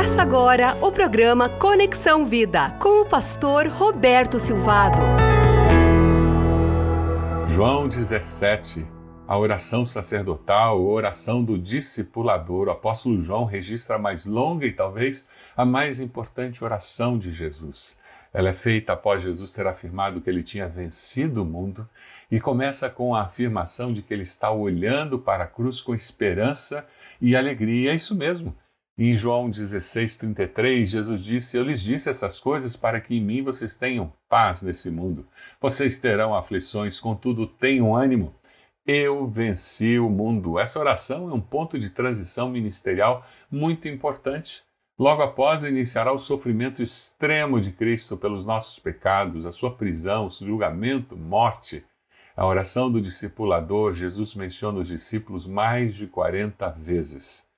Começa agora o programa Conexão Vida com o pastor Roberto Silvado. João 17, a oração sacerdotal, a oração do discipulador. O apóstolo João registra a mais longa e talvez a mais importante oração de Jesus. Ela é feita após Jesus ter afirmado que ele tinha vencido o mundo e começa com a afirmação de que ele está olhando para a cruz com esperança e alegria. É isso mesmo. Em João 16:33, Jesus disse: Eu lhes disse essas coisas para que em mim vocês tenham paz nesse mundo. Vocês terão aflições, contudo, tenham ânimo. Eu venci o mundo. Essa oração é um ponto de transição ministerial muito importante. Logo após, iniciará o sofrimento extremo de Cristo pelos nossos pecados, a sua prisão, o julgamento, morte. A oração do discipulador, Jesus menciona os discípulos mais de 40 vezes.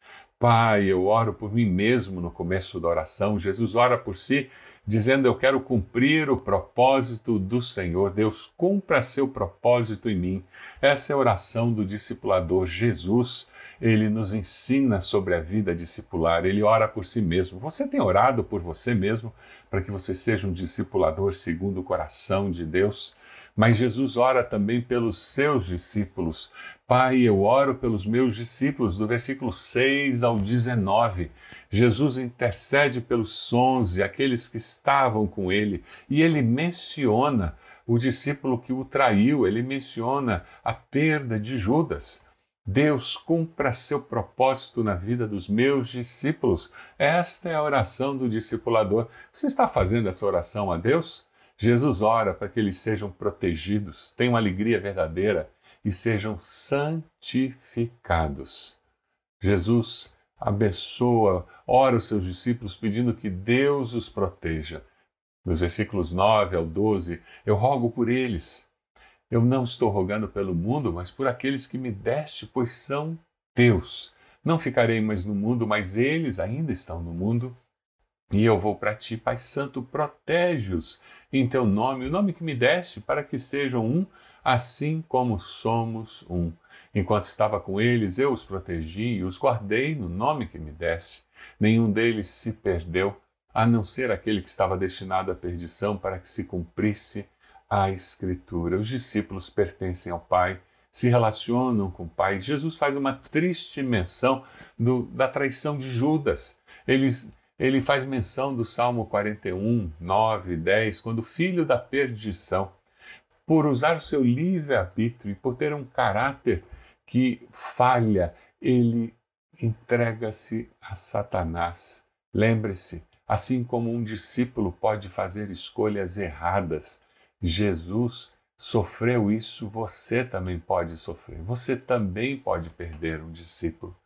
Pai, eu oro por mim mesmo no começo da oração. Jesus ora por si, dizendo: Eu quero cumprir o propósito do Senhor. Deus, cumpra seu propósito em mim. Essa é a oração do discipulador Jesus ele nos ensina sobre a vida discipular, ele ora por si mesmo. Você tem orado por você mesmo para que você seja um discipulador segundo o coração de Deus? Mas Jesus ora também pelos seus discípulos. Pai, eu oro pelos meus discípulos, do versículo 6 ao 19. Jesus intercede pelos onze, aqueles que estavam com ele, e ele menciona o discípulo que o traiu, ele menciona a perda de Judas. Deus cumpra seu propósito na vida dos meus discípulos. Esta é a oração do discipulador. Você está fazendo essa oração a Deus? Jesus ora para que eles sejam protegidos, tenham alegria verdadeira e sejam santificados. Jesus abençoa, ora os seus discípulos pedindo que Deus os proteja. Nos versículos 9 ao 12, eu rogo por eles eu não estou rogando pelo mundo, mas por aqueles que me deste, pois são teus. Não ficarei mais no mundo, mas eles ainda estão no mundo. E eu vou para ti, Pai Santo, protege-os em teu nome, o nome que me deste, para que sejam um, assim como somos um. Enquanto estava com eles, eu os protegi e os guardei no nome que me deste. Nenhum deles se perdeu, a não ser aquele que estava destinado à perdição, para que se cumprisse a Escritura. Os discípulos pertencem ao Pai, se relacionam com o Pai. Jesus faz uma triste menção do, da traição de Judas. Eles, ele faz menção do Salmo 41, 9, 10, quando o filho da perdição, por usar o seu livre-arbítrio e por ter um caráter que falha, ele entrega-se a Satanás. Lembre-se, assim como um discípulo pode fazer escolhas erradas, Jesus sofreu isso, você também pode sofrer. Você também pode perder um discípulo.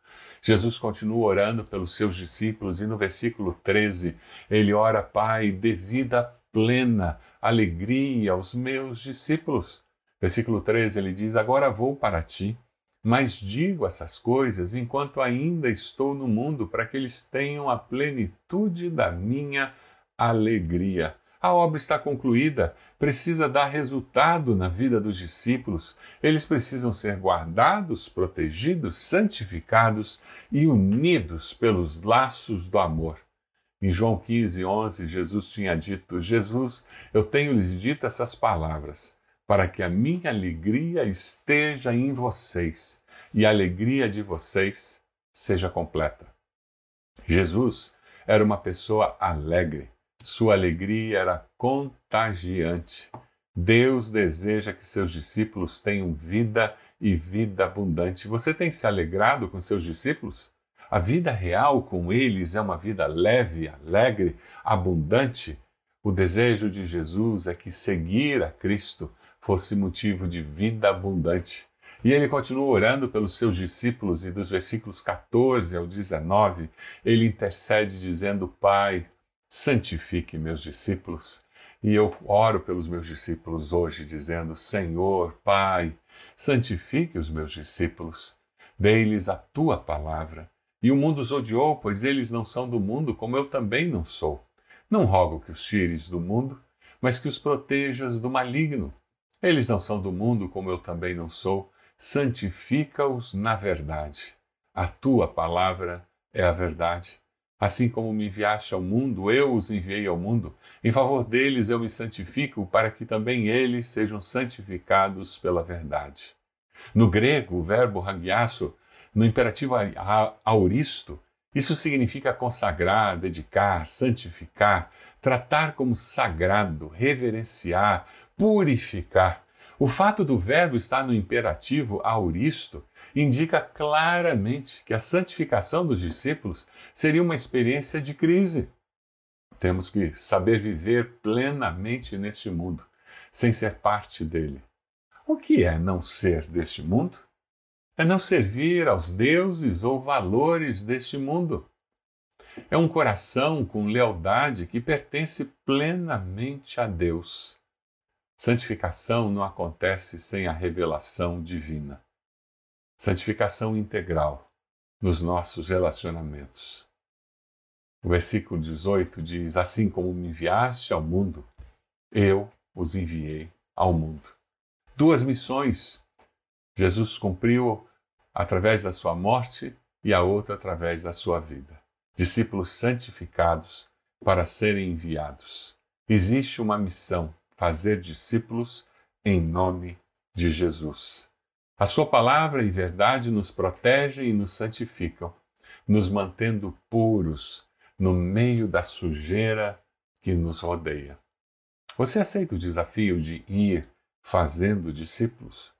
Jesus continua orando pelos seus discípulos e no versículo 13 ele ora, Pai, dê vida plena, alegria aos meus discípulos. Versículo 13 ele diz: Agora vou para ti, mas digo essas coisas enquanto ainda estou no mundo, para que eles tenham a plenitude da minha alegria. A obra está concluída, precisa dar resultado na vida dos discípulos. Eles precisam ser guardados, protegidos, santificados e unidos pelos laços do amor. Em João 15, 11, Jesus tinha dito: Jesus, eu tenho lhes dito essas palavras, para que a minha alegria esteja em vocês e a alegria de vocês seja completa. Jesus era uma pessoa alegre. Sua alegria era contagiante. Deus deseja que seus discípulos tenham vida e vida abundante. Você tem se alegrado com seus discípulos? A vida real com eles é uma vida leve, alegre, abundante. O desejo de Jesus é que seguir a Cristo fosse motivo de vida abundante. E ele continua orando pelos seus discípulos, e dos versículos 14 ao 19, ele intercede dizendo: Pai, santifique meus discípulos. E eu oro pelos meus discípulos hoje, dizendo: Senhor, Pai, santifique os meus discípulos, dei-lhes a tua palavra. E o mundo os odiou, pois eles não são do mundo, como eu também não sou. Não rogo que os tires do mundo, mas que os protejas do maligno. Eles não são do mundo, como eu também não sou. Santifica-os na verdade. A tua palavra é a verdade. Assim como me enviaste ao mundo, eu os enviei ao mundo. Em favor deles eu me santifico, para que também eles sejam santificados pela verdade. No grego, o verbo hagiasso, no imperativo auristo, isso significa consagrar, dedicar, santificar, tratar como sagrado, reverenciar, purificar. O fato do verbo estar no imperativo auristo indica claramente que a santificação dos discípulos seria uma experiência de crise. Temos que saber viver plenamente neste mundo, sem ser parte dele. O que é não ser deste mundo? É não servir aos deuses ou valores deste mundo. É um coração com lealdade que pertence plenamente a Deus. Santificação não acontece sem a revelação divina santificação integral nos nossos relacionamentos. O versículo 18 diz: Assim como me enviaste ao mundo, eu os enviei ao mundo. Duas missões Jesus cumpriu através da sua morte e a outra através da sua vida. Discípulos santificados para serem enviados. Existe uma missão: fazer discípulos em nome de Jesus. A Sua palavra e verdade nos protegem e nos santificam, nos mantendo puros no meio da sujeira que nos rodeia. Você aceita o desafio de ir fazendo discípulos?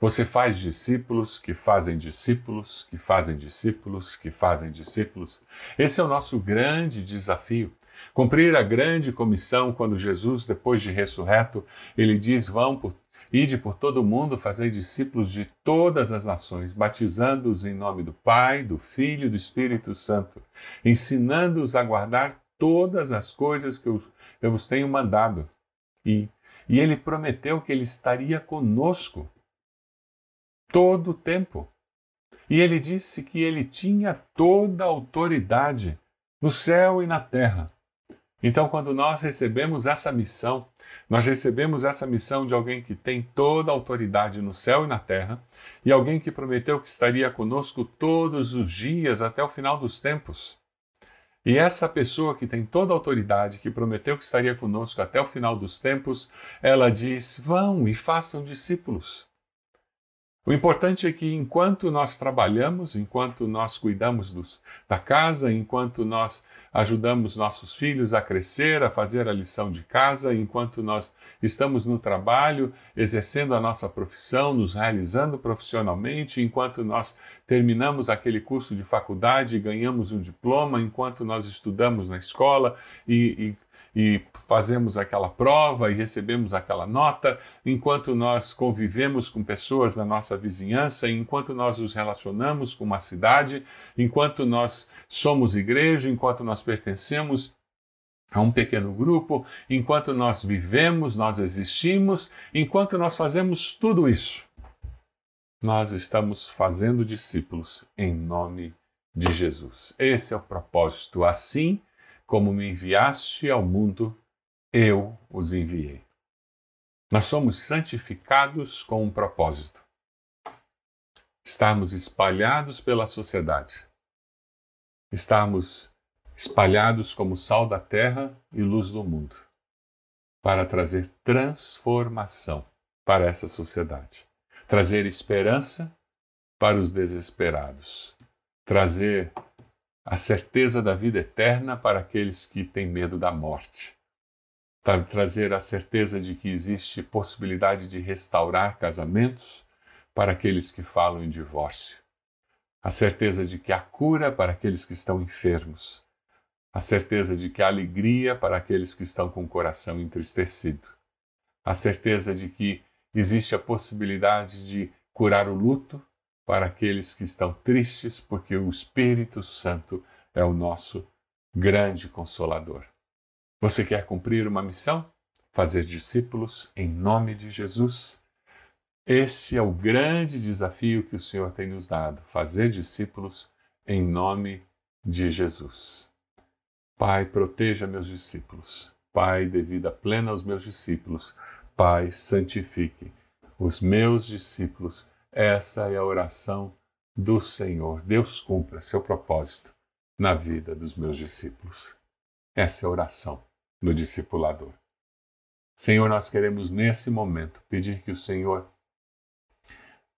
Você faz discípulos que fazem discípulos, que fazem discípulos, que fazem discípulos. Esse é o nosso grande desafio. Cumprir a grande comissão quando Jesus, depois de ressurreto, ele diz: Vão por Ide por todo o mundo, fazei discípulos de todas as nações, batizando-os em nome do Pai, do Filho e do Espírito Santo, ensinando-os a guardar todas as coisas que eu, eu vos tenho mandado. E, e ele prometeu que ele estaria conosco todo o tempo. E ele disse que ele tinha toda a autoridade no céu e na terra. Então, quando nós recebemos essa missão, nós recebemos essa missão de alguém que tem toda a autoridade no céu e na terra, e alguém que prometeu que estaria conosco todos os dias até o final dos tempos. E essa pessoa que tem toda a autoridade, que prometeu que estaria conosco até o final dos tempos, ela diz: vão e façam discípulos. O importante é que enquanto nós trabalhamos, enquanto nós cuidamos dos, da casa, enquanto nós ajudamos nossos filhos a crescer, a fazer a lição de casa, enquanto nós estamos no trabalho, exercendo a nossa profissão, nos realizando profissionalmente, enquanto nós terminamos aquele curso de faculdade e ganhamos um diploma, enquanto nós estudamos na escola e, e fazemos aquela prova e recebemos aquela nota, enquanto nós convivemos com pessoas da nossa vizinhança, enquanto nós nos relacionamos com uma cidade, enquanto nós somos igreja, enquanto nós pertencemos a um pequeno grupo, enquanto nós vivemos, nós existimos, enquanto nós fazemos tudo isso, nós estamos fazendo discípulos em nome de Jesus. Esse é o propósito. Assim, como me enviaste ao mundo, eu os enviei. Nós somos santificados com um propósito: estarmos espalhados pela sociedade, estarmos espalhados como sal da terra e luz do mundo, para trazer transformação para essa sociedade, trazer esperança para os desesperados, trazer a certeza da vida eterna para aqueles que têm medo da morte. Trazer a certeza de que existe possibilidade de restaurar casamentos para aqueles que falam em divórcio. A certeza de que há cura para aqueles que estão enfermos. A certeza de que há alegria para aqueles que estão com o coração entristecido. A certeza de que existe a possibilidade de curar o luto para aqueles que estão tristes, porque o Espírito Santo é o nosso grande consolador. Você quer cumprir uma missão? Fazer discípulos em nome de Jesus? Este é o grande desafio que o Senhor tem nos dado: fazer discípulos em nome de Jesus. Pai, proteja meus discípulos. Pai, dê vida plena aos meus discípulos. Pai, santifique os meus discípulos essa é a oração do Senhor. Deus cumpra seu propósito na vida dos meus discípulos. Essa é a oração do discipulador. Senhor, nós queremos nesse momento pedir que o Senhor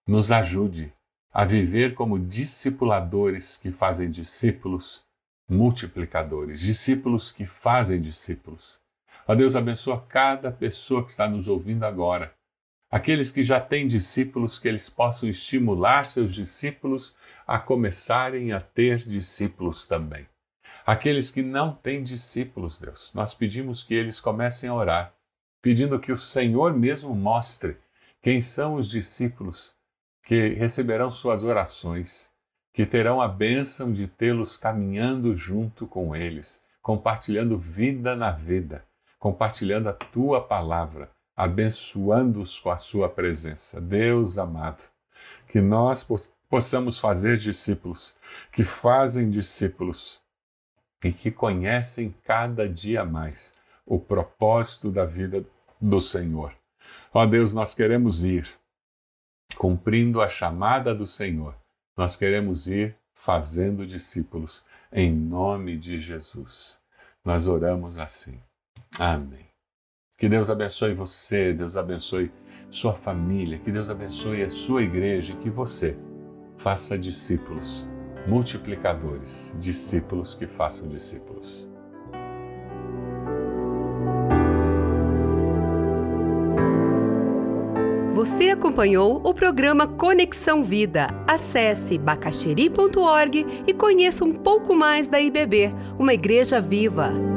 nos ajude a viver como discipuladores que fazem discípulos multiplicadores, discípulos que fazem discípulos. Ó Deus, abençoa cada pessoa que está nos ouvindo agora. Aqueles que já têm discípulos, que eles possam estimular seus discípulos a começarem a ter discípulos também. Aqueles que não têm discípulos, Deus, nós pedimos que eles comecem a orar, pedindo que o Senhor mesmo mostre quem são os discípulos que receberão suas orações, que terão a bênção de tê-los caminhando junto com eles, compartilhando vida na vida, compartilhando a tua palavra, abençoando-os com a sua presença. Deus amado, que nós possamos fazer discípulos, que fazem discípulos e que conhecem cada dia mais o propósito da vida do Senhor. Ó Deus, nós queremos ir cumprindo a chamada do Senhor nós queremos ir fazendo discípulos em nome de Jesus. Nós oramos assim. Amém. Que Deus abençoe você, Deus abençoe sua família, que Deus abençoe a sua igreja e que você faça discípulos, multiplicadores, discípulos que façam discípulos. Você acompanhou o programa Conexão Vida. Acesse bacacheri.org e conheça um pouco mais da IBB, uma igreja viva.